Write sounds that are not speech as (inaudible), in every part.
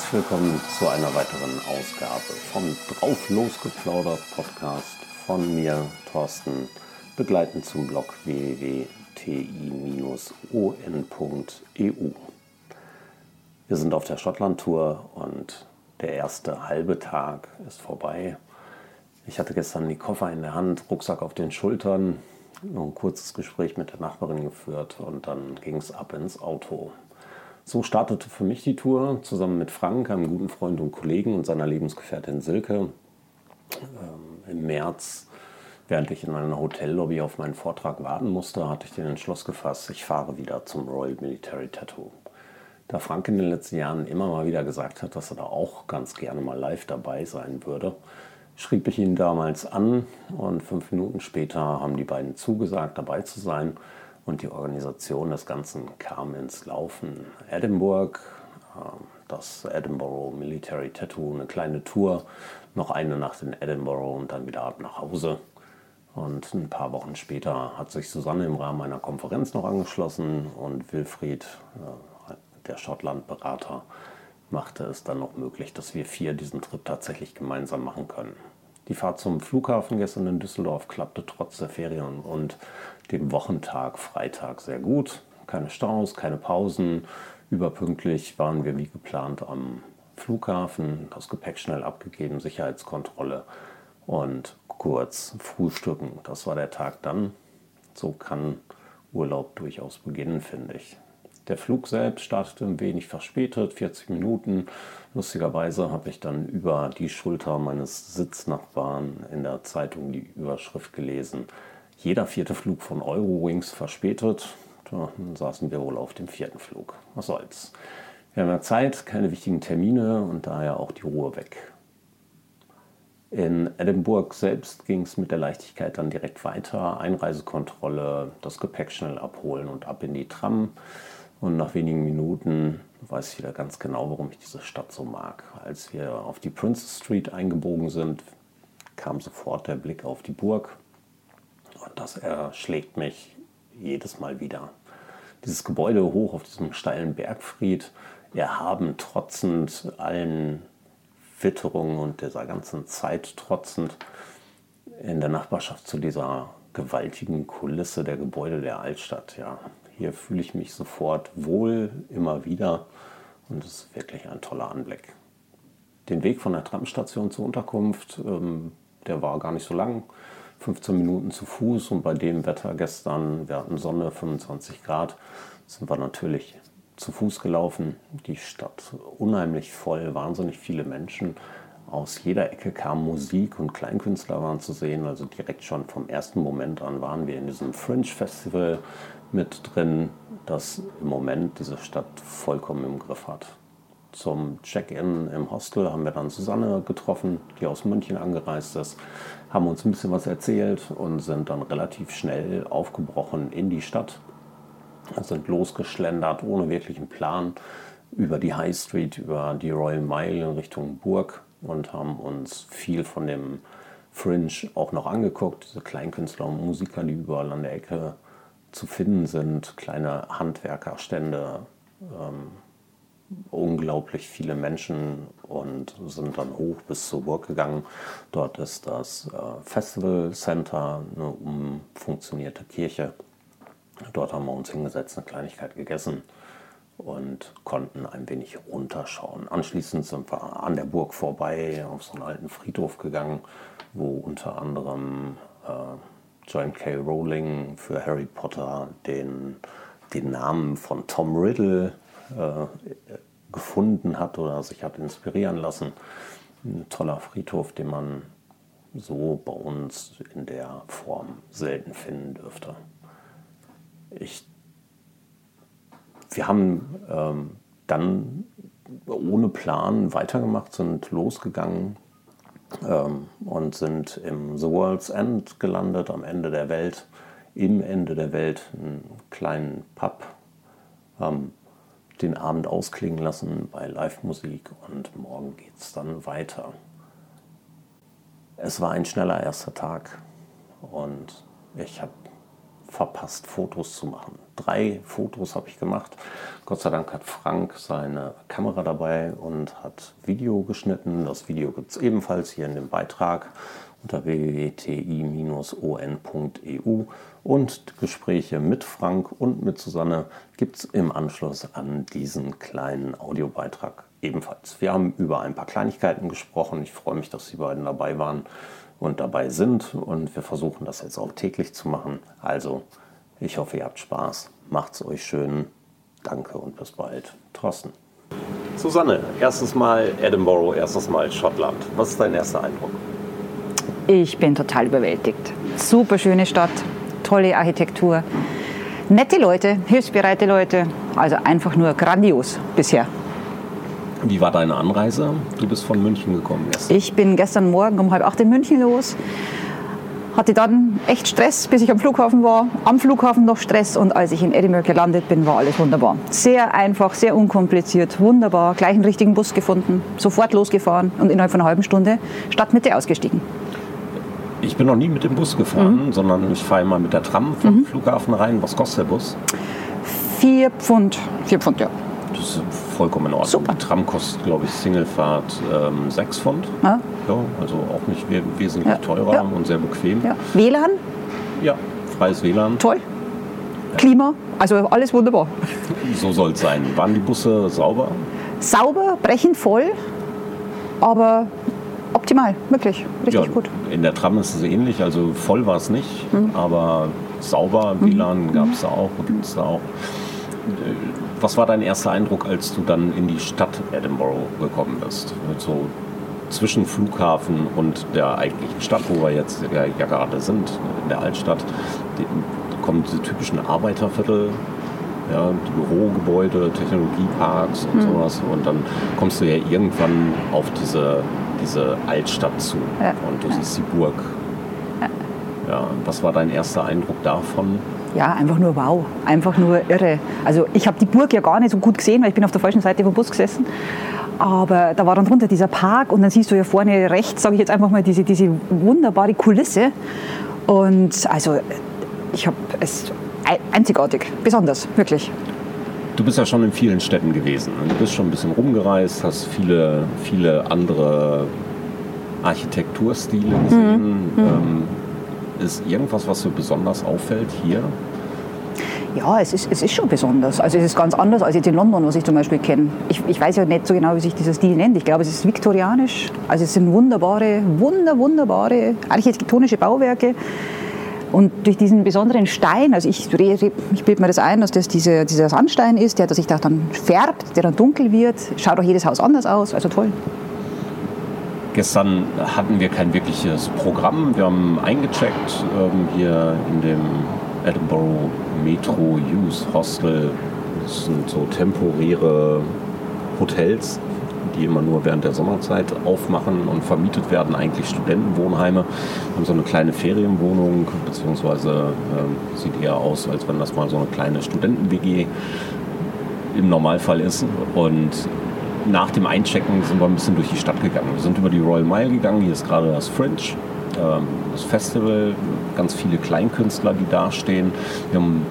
Herzlich willkommen zu einer weiteren Ausgabe vom Drauf losgeplaudert Podcast von mir, Thorsten, begleitend zum Blog www.ti-on.eu. Wir sind auf der Schottland-Tour und der erste halbe Tag ist vorbei. Ich hatte gestern die Koffer in der Hand, Rucksack auf den Schultern, ein kurzes Gespräch mit der Nachbarin geführt und dann ging es ab ins Auto. So startete für mich die Tour zusammen mit Frank, einem guten Freund und Kollegen und seiner Lebensgefährtin Silke. Ähm, Im März, während ich in einer Hotellobby auf meinen Vortrag warten musste, hatte ich den Entschluss gefasst, ich fahre wieder zum Royal Military Tattoo. Da Frank in den letzten Jahren immer mal wieder gesagt hat, dass er da auch ganz gerne mal live dabei sein würde, schrieb ich ihn damals an und fünf Minuten später haben die beiden zugesagt, dabei zu sein und die Organisation des Ganzen kam ins Laufen. Edinburgh, ähm, das Edinburgh Military Tattoo, eine kleine Tour, noch eine Nacht in Edinburgh und dann wieder ab nach Hause. Und ein paar Wochen später hat sich Susanne im Rahmen einer Konferenz noch angeschlossen und Wilfried, äh, der Schottland-Berater, machte es dann noch möglich, dass wir vier diesen Trip tatsächlich gemeinsam machen können. Die Fahrt zum Flughafen gestern in Düsseldorf klappte trotz der Ferien und dem Wochentag Freitag sehr gut. Keine Staus, keine Pausen. Überpünktlich waren wir wie geplant am Flughafen, das Gepäck schnell abgegeben, Sicherheitskontrolle und kurz frühstücken. Das war der Tag dann. So kann Urlaub durchaus beginnen, finde ich. Der Flug selbst startete ein wenig verspätet, 40 Minuten. Lustigerweise habe ich dann über die Schulter meines Sitznachbarn in der Zeitung die Überschrift gelesen. Jeder vierte Flug von Eurowings verspätet. Dann saßen wir wohl auf dem vierten Flug. Was soll's. Wir haben ja Zeit, keine wichtigen Termine und daher auch die Ruhe weg. In Edinburgh selbst ging es mit der Leichtigkeit dann direkt weiter. Einreisekontrolle, das Gepäck schnell abholen und ab in die Tram. Und nach wenigen Minuten weiß ich wieder ganz genau, warum ich diese Stadt so mag. Als wir auf die Princess Street eingebogen sind, kam sofort der Blick auf die Burg. Und das erschlägt mich jedes Mal wieder. Dieses Gebäude hoch auf diesem steilen Bergfried, erhaben, trotzend allen Witterungen und dieser ganzen Zeit trotzend, in der Nachbarschaft zu dieser gewaltigen Kulisse der Gebäude der Altstadt. Ja, hier fühle ich mich sofort wohl, immer wieder. Und es ist wirklich ein toller Anblick. Den Weg von der Tramstation zur Unterkunft, ähm, der war gar nicht so lang. 15 Minuten zu Fuß und bei dem Wetter gestern, wir hatten Sonne, 25 Grad, sind wir natürlich zu Fuß gelaufen. Die Stadt unheimlich voll, wahnsinnig viele Menschen. Aus jeder Ecke kam Musik und Kleinkünstler waren zu sehen. Also direkt schon vom ersten Moment an waren wir in diesem Fringe Festival mit drin, das im Moment diese Stadt vollkommen im Griff hat. Zum Check-in im Hostel haben wir dann Susanne getroffen, die aus München angereist ist, haben uns ein bisschen was erzählt und sind dann relativ schnell aufgebrochen in die Stadt, sind losgeschlendert ohne wirklichen Plan über die High Street, über die Royal Mile in Richtung Burg und haben uns viel von dem Fringe auch noch angeguckt, diese Kleinkünstler und Musiker, die überall an der Ecke zu finden sind, kleine Handwerkerstände, ähm, unglaublich viele Menschen und sind dann hoch bis zur Burg gegangen. Dort ist das äh, Festival Center, eine umfunktionierte Kirche. Dort haben wir uns hingesetzt, eine Kleinigkeit gegessen und konnten ein wenig runterschauen. Anschließend sind wir an der Burg vorbei auf so einen alten Friedhof gegangen, wo unter anderem äh, John K. Rowling für Harry Potter den, den Namen von Tom Riddle gefunden hat oder sich hat inspirieren lassen. Ein toller Friedhof, den man so bei uns in der Form selten finden dürfte. Ich, wir haben ähm, dann ohne Plan weitergemacht, sind losgegangen ähm, und sind im The World's End gelandet, am Ende der Welt, im Ende der Welt, einen kleinen Pub, haben den Abend ausklingen lassen bei Live-Musik und morgen geht es dann weiter. Es war ein schneller erster Tag und ich habe verpasst, Fotos zu machen. Drei Fotos habe ich gemacht. Gott sei Dank hat Frank seine Kamera dabei und hat Video geschnitten. Das Video gibt es ebenfalls hier in dem Beitrag unter www.ti-on.eu und Gespräche mit Frank und mit Susanne gibt es im Anschluss an diesen kleinen Audiobeitrag ebenfalls. Wir haben über ein paar Kleinigkeiten gesprochen. Ich freue mich, dass die beiden dabei waren und dabei sind und wir versuchen das jetzt auch täglich zu machen. Also, ich hoffe, ihr habt Spaß. Macht's euch schön. Danke und bis bald. Thorsten. Susanne, erstes Mal Edinburgh, erstes Mal Schottland. Was ist dein erster Eindruck? Ich bin total überwältigt. Super schöne Stadt, tolle Architektur, nette Leute, hilfsbereite Leute. Also einfach nur grandios bisher. Wie war deine Anreise? Du bist von München gekommen gestern. Ich bin gestern Morgen um halb acht in München los. Hatte dann echt Stress, bis ich am Flughafen war. Am Flughafen noch Stress und als ich in Edinburgh gelandet bin, war alles wunderbar. Sehr einfach, sehr unkompliziert, wunderbar. Gleich einen richtigen Bus gefunden, sofort losgefahren und innerhalb von einer halben Stunde Stadtmitte ausgestiegen. Ich bin noch nie mit dem Bus gefahren, mhm. sondern ich fahre immer mit der Tram vom mhm. Flughafen rein. Was kostet der Bus? Vier Pfund. Vier Pfund, ja. Das ist vollkommen in Ordnung. Super. Die Tram kostet, glaube ich, Singlefahrt ähm, sechs Pfund. Ja. ja. Also auch nicht wesentlich ja. teurer ja. und sehr bequem. WLAN? Ja, freies WLAN. Toll. Klima, also alles wunderbar. So soll es sein. Waren die Busse sauber? Sauber, brechend voll, aber optimal, wirklich, richtig ja, gut. In der Tram ist es ähnlich, also voll war es nicht, mhm. aber sauber, WLAN mhm. gab es da auch, gibt es da auch. Was war dein erster Eindruck, als du dann in die Stadt Edinburgh gekommen bist? So zwischen Flughafen und der eigentlichen Stadt, wo wir jetzt ja, ja gerade sind, in der Altstadt, die, kommen diese typischen Arbeiterviertel, ja, Bürogebäude, Technologieparks und mhm. sowas. Und dann kommst du ja irgendwann auf diese diese Altstadt zu ja. und du ja. siehst die Burg. Ja. ja. Was war dein erster Eindruck davon? Ja, einfach nur wow, einfach nur irre. Also ich habe die Burg ja gar nicht so gut gesehen, weil ich bin auf der falschen Seite vom Bus gesessen. Aber da war dann drunter dieser Park und dann siehst du ja vorne rechts, sage ich jetzt einfach mal, diese, diese wunderbare Kulisse. Und also ich habe es einzigartig, besonders, wirklich. Du bist ja schon in vielen Städten gewesen. Du bist schon ein bisschen rumgereist, hast viele, viele andere Architekturstile mhm. gesehen. Mhm. Ähm, ist irgendwas, was so besonders auffällt hier? Ja, es ist, es ist schon besonders. Also es ist ganz anders als jetzt in London, was ich zum Beispiel kenne. Ich, ich weiß ja nicht so genau, wie sich dieser Stil nennt. Ich glaube, es ist viktorianisch. Also es sind wunderbare, wunder, wunderbare architektonische Bauwerke. Und durch diesen besonderen Stein, also ich, ich bilde mir das ein, dass das diese, dieser Sandstein ist, der sich da dann färbt, der dann dunkel wird, schaut auch jedes Haus anders aus, also toll. Gestern hatten wir kein wirkliches Programm. Wir haben eingecheckt ähm, hier in dem Edinburgh Metro Youth Hostel. Das sind so temporäre Hotels, die immer nur während der Sommerzeit aufmachen und vermietet werden, eigentlich Studentenwohnheime. Wir haben so eine kleine Ferienwohnung, beziehungsweise äh, sieht eher aus, als wenn das mal so eine kleine Studenten-WG im Normalfall ist. Und nach dem Einchecken sind wir ein bisschen durch die Stadt gegangen. Wir sind über die Royal Mile gegangen, hier ist gerade das Fringe, ähm, das Festival, ganz viele Kleinkünstler, die da stehen. Wir haben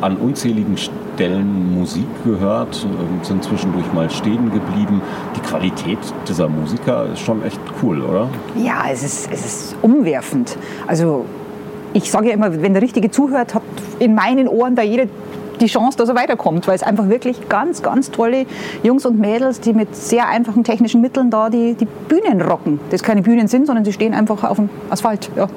an unzähligen Stellen Musik gehört, sind zwischendurch mal stehen geblieben. Die Qualität dieser Musiker ist schon echt cool, oder? Ja, es ist, es ist umwerfend. Also ich sage ja immer, wenn der Richtige zuhört, hat in meinen Ohren da jede die Chance, dass er weiterkommt, weil es einfach wirklich ganz, ganz tolle Jungs und Mädels, die mit sehr einfachen technischen Mitteln da die, die Bühnen rocken. Das keine Bühnen sind, sondern sie stehen einfach auf dem Asphalt. Ja.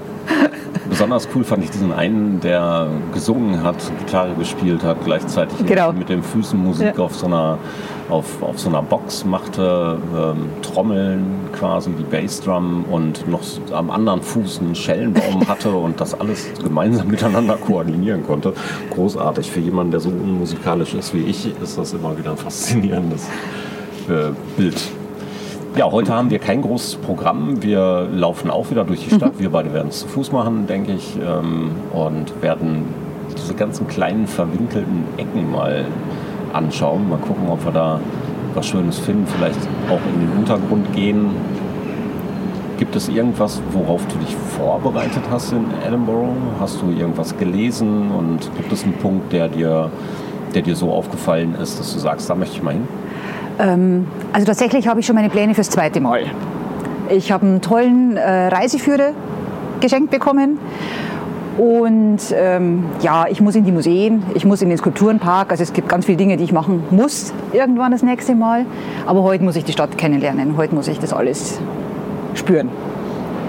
Besonders cool fand ich diesen einen, der gesungen hat, Gitarre gespielt hat, gleichzeitig genau. mit den Füßen Musik ja. auf, so einer, auf, auf so einer Box machte, ähm, Trommeln quasi, die Bassdrum und noch am anderen Fuß einen Schellenbaum (laughs) hatte und das alles gemeinsam miteinander koordinieren konnte. Großartig. Für jemanden, der so unmusikalisch ist wie ich, ist das immer wieder ein faszinierendes äh, Bild. Ja, heute haben wir kein großes Programm. Wir laufen auch wieder durch die Stadt. Mhm. Wir beide werden es zu Fuß machen, denke ich, ähm, und werden diese ganzen kleinen verwinkelten Ecken mal anschauen. Mal gucken, ob wir da was Schönes finden. Vielleicht auch in den Untergrund gehen. Gibt es irgendwas, worauf du dich vorbereitet hast in Edinburgh? Hast du irgendwas gelesen und gibt es einen Punkt, der dir, der dir so aufgefallen ist, dass du sagst, da möchte ich mal hin? Ähm, also tatsächlich habe ich schon meine Pläne fürs zweite Mal. Ich habe einen tollen äh, Reiseführer geschenkt bekommen. Und ähm, ja, ich muss in die Museen, ich muss in den Skulpturenpark. Also es gibt ganz viele Dinge, die ich machen muss irgendwann das nächste Mal. Aber heute muss ich die Stadt kennenlernen. Heute muss ich das alles spüren.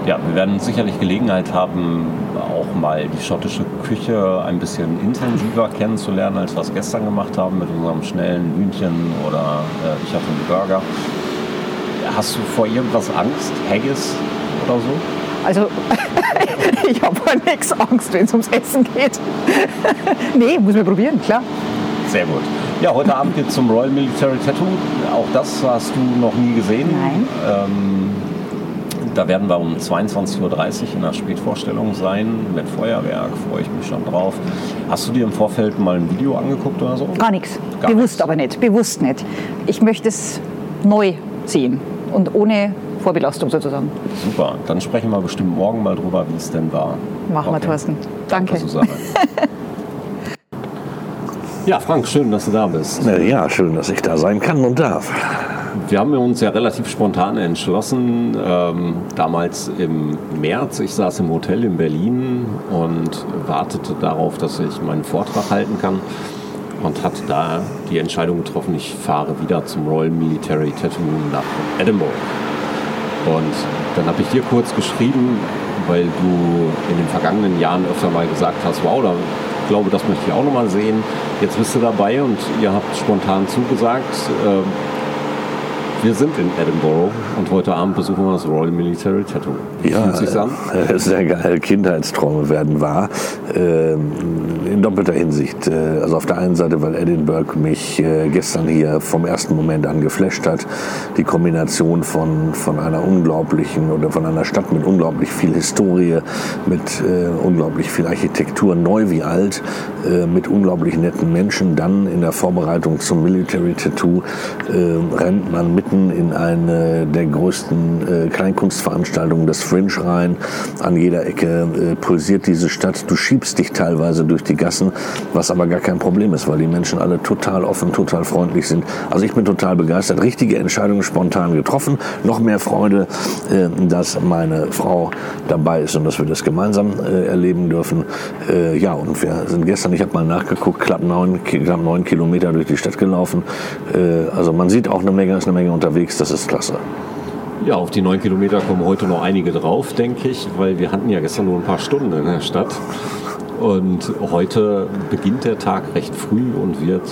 Ja, wir werden sicherlich Gelegenheit haben, auch mal die schottische Küche ein bisschen intensiver kennenzulernen, als wir es gestern gemacht haben mit unserem schnellen Hühnchen oder äh, ich hatte einen Burger. Hast du vor irgendwas Angst? Haggis oder so? Also, (laughs) ich habe vor nichts Angst, wenn es ums Essen geht. (laughs) nee, muss man probieren, klar. Sehr gut. Ja, heute Abend geht es zum Royal Military Tattoo. Auch das hast du noch nie gesehen. Nein. Ähm, da werden wir um 22.30 Uhr in der Spätvorstellung sein mit Feuerwerk. Freue ich mich schon drauf. Hast du dir im Vorfeld mal ein Video angeguckt oder so? Gar nichts. Bewusst nichts. aber nicht. Bewusst nicht. Ich möchte es neu sehen und ohne Vorbelastung sozusagen. Super. Dann sprechen wir bestimmt morgen mal drüber, wie es denn war. Machen wir, Thorsten. Danke. Susanne. (laughs) ja, Frank, schön, dass du da bist. Ja, schön, dass ich da sein kann und darf. Wir haben uns ja relativ spontan entschlossen, ähm, damals im März. Ich saß im Hotel in Berlin und wartete darauf, dass ich meinen Vortrag halten kann und hatte da die Entscheidung getroffen, ich fahre wieder zum Royal Military Tattoo nach Edinburgh. Und dann habe ich dir kurz geschrieben, weil du in den vergangenen Jahren öfter mal gesagt hast, wow, da ich glaube, das möchte ich auch noch mal sehen. Jetzt bist du dabei und ihr habt spontan zugesagt. Wir sind in Edinburgh und heute Abend besuchen wir das Royal Military Tattoo. Wie fühlt sich's an? äh, sehr geil. Kindheitsträume werden wahr. Ähm, in doppelter Hinsicht. Äh, Also auf der einen Seite, weil Edinburgh mich äh, gestern hier vom ersten Moment an geflasht hat. Die Kombination von, von einer unglaublichen oder von einer Stadt mit unglaublich viel Historie, mit unglaublich viel Architektur, neu wie alt, mit unglaublich netten Menschen. Dann in der Vorbereitung zum Military Tattoo rennt man mitten in eine der größten äh, Kleinkunstveranstaltungen, das Fringe rein. An jeder Ecke äh, pulsiert diese Stadt. Du schiebst dich teilweise durch die Gassen, was aber gar kein Problem ist, weil die Menschen alle total offen, total freundlich sind. Also ich bin total begeistert. Richtige Entscheidungen spontan getroffen. Noch mehr Freude, äh, dass meine Frau dabei ist und dass wir das gemeinsam äh, erleben dürfen. Äh, ja, und wir sind gestern, ich habe mal nachgeguckt, knapp neun, knapp neun Kilometer durch die Stadt gelaufen. Äh, also man sieht auch eine Menge, ist eine Menge unterwegs. Das ist klasse. Ja, auf die neun Kilometer kommen heute noch einige drauf, denke ich, weil wir hatten ja gestern nur ein paar Stunden in der Stadt. Und heute beginnt der Tag recht früh und wird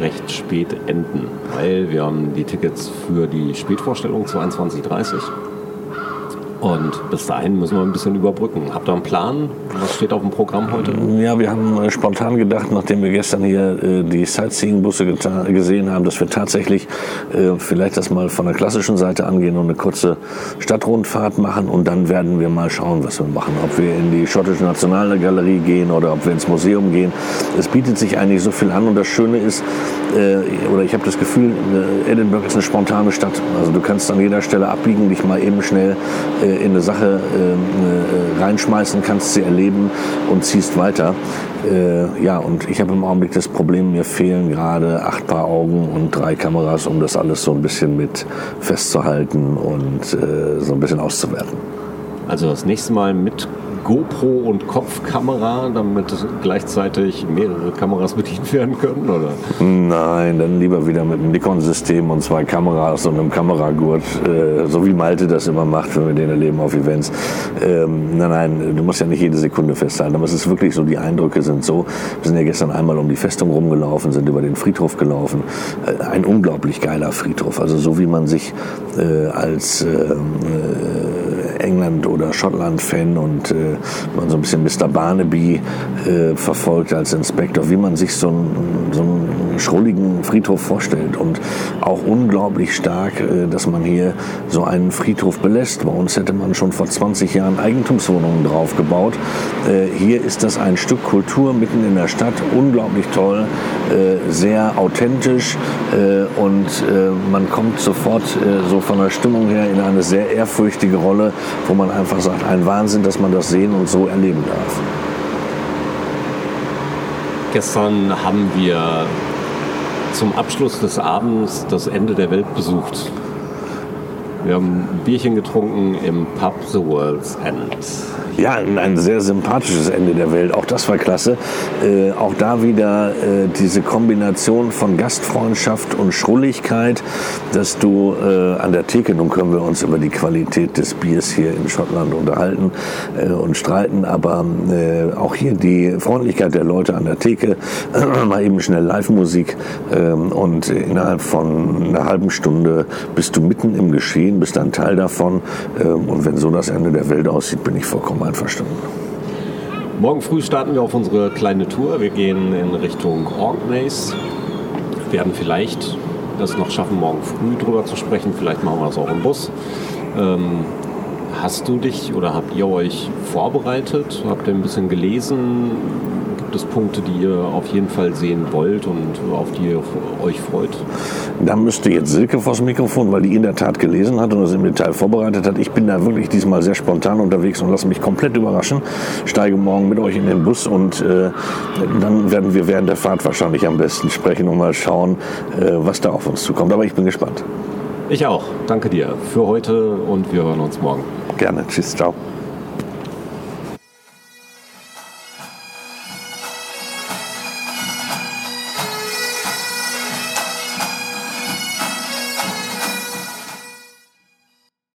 recht spät enden, weil wir haben die Tickets für die Spätvorstellung 22.30 und bis dahin müssen wir ein bisschen überbrücken. Habt ihr einen Plan? Was steht auf dem Programm heute? Ja, wir haben äh, spontan gedacht, nachdem wir gestern hier äh, die Sightseeing-Busse gesehen haben, dass wir tatsächlich äh, vielleicht das mal von der klassischen Seite angehen und eine kurze Stadtrundfahrt machen und dann werden wir mal schauen, was wir machen. Ob wir in die schottische Nationalgalerie gehen oder ob wir ins Museum gehen. Es bietet sich eigentlich so viel an und das Schöne ist, oder ich habe das Gefühl, Edinburgh ist eine spontane Stadt. Also du kannst an jeder Stelle abbiegen, dich mal eben schnell in eine Sache äh, äh, reinschmeißen, kannst sie erleben und ziehst weiter. Äh, ja, und ich habe im Augenblick das Problem, mir fehlen gerade acht Paar Augen und drei Kameras, um das alles so ein bisschen mit festzuhalten und äh, so ein bisschen auszuwerten. Also das nächste Mal mit GoPro und Kopfkamera, damit gleichzeitig mehrere Kameras bedient werden können, oder? Nein, dann lieber wieder mit einem Nikon-System und zwei Kameras und einem Kameragurt, äh, so wie Malte das immer macht, wenn wir den erleben auf Events. Ähm, nein, nein, du musst ja nicht jede Sekunde festhalten, aber es ist wirklich so, die Eindrücke sind so. Wir sind ja gestern einmal um die Festung rumgelaufen, sind über den Friedhof gelaufen. Äh, ein unglaublich geiler Friedhof, also so wie man sich äh, als ähm, äh, England- oder Schottland-Fan und äh, man so ein bisschen Mr. Barnaby äh, verfolgt als Inspektor, wie man sich so ein, so ein schrulligen Friedhof vorstellt und auch unglaublich stark, äh, dass man hier so einen Friedhof belässt. Bei uns hätte man schon vor 20 Jahren Eigentumswohnungen draufgebaut. Äh, hier ist das ein Stück Kultur mitten in der Stadt, unglaublich toll, äh, sehr authentisch und man kommt sofort so von der Stimmung her in eine sehr ehrfürchtige Rolle, wo man einfach sagt, ein Wahnsinn, dass man das sehen und so erleben darf. Gestern haben wir zum Abschluss des Abends das Ende der Welt besucht. Wir haben ein Bierchen getrunken im Pub The World's End. Ja, ein sehr sympathisches Ende der Welt. Auch das war klasse. Äh, auch da wieder äh, diese Kombination von Gastfreundschaft und Schrulligkeit, dass du äh, an der Theke, nun können wir uns über die Qualität des Biers hier in Schottland unterhalten äh, und streiten, aber äh, auch hier die Freundlichkeit der Leute an der Theke, (clears throat) mal eben schnell Live-Musik ähm, und innerhalb von einer halben Stunde bist du mitten im Geschehen, bist ein Teil davon ähm, und wenn so das Ende der Welt aussieht, bin ich vollkommen einverstanden. Morgen früh starten wir auf unsere kleine Tour. Wir gehen in Richtung Orkneys. Werden vielleicht das noch schaffen, morgen früh drüber zu sprechen. Vielleicht machen wir es auch im Bus. Ähm, hast du dich oder habt ihr euch vorbereitet? Habt ihr ein bisschen gelesen? Gibt es Punkte, die ihr auf jeden Fall sehen wollt und auf die ihr euch freut? Da müsste jetzt Silke vors Mikrofon, weil die in der Tat gelesen hat und das im Detail vorbereitet hat. Ich bin da wirklich diesmal sehr spontan unterwegs und lasse mich komplett überraschen. Steige morgen mit euch in den Bus und äh, dann werden wir während der Fahrt wahrscheinlich am besten sprechen und mal schauen, äh, was da auf uns zukommt. Aber ich bin gespannt. Ich auch. Danke dir für heute und wir hören uns morgen. Gerne. Tschüss. Ciao.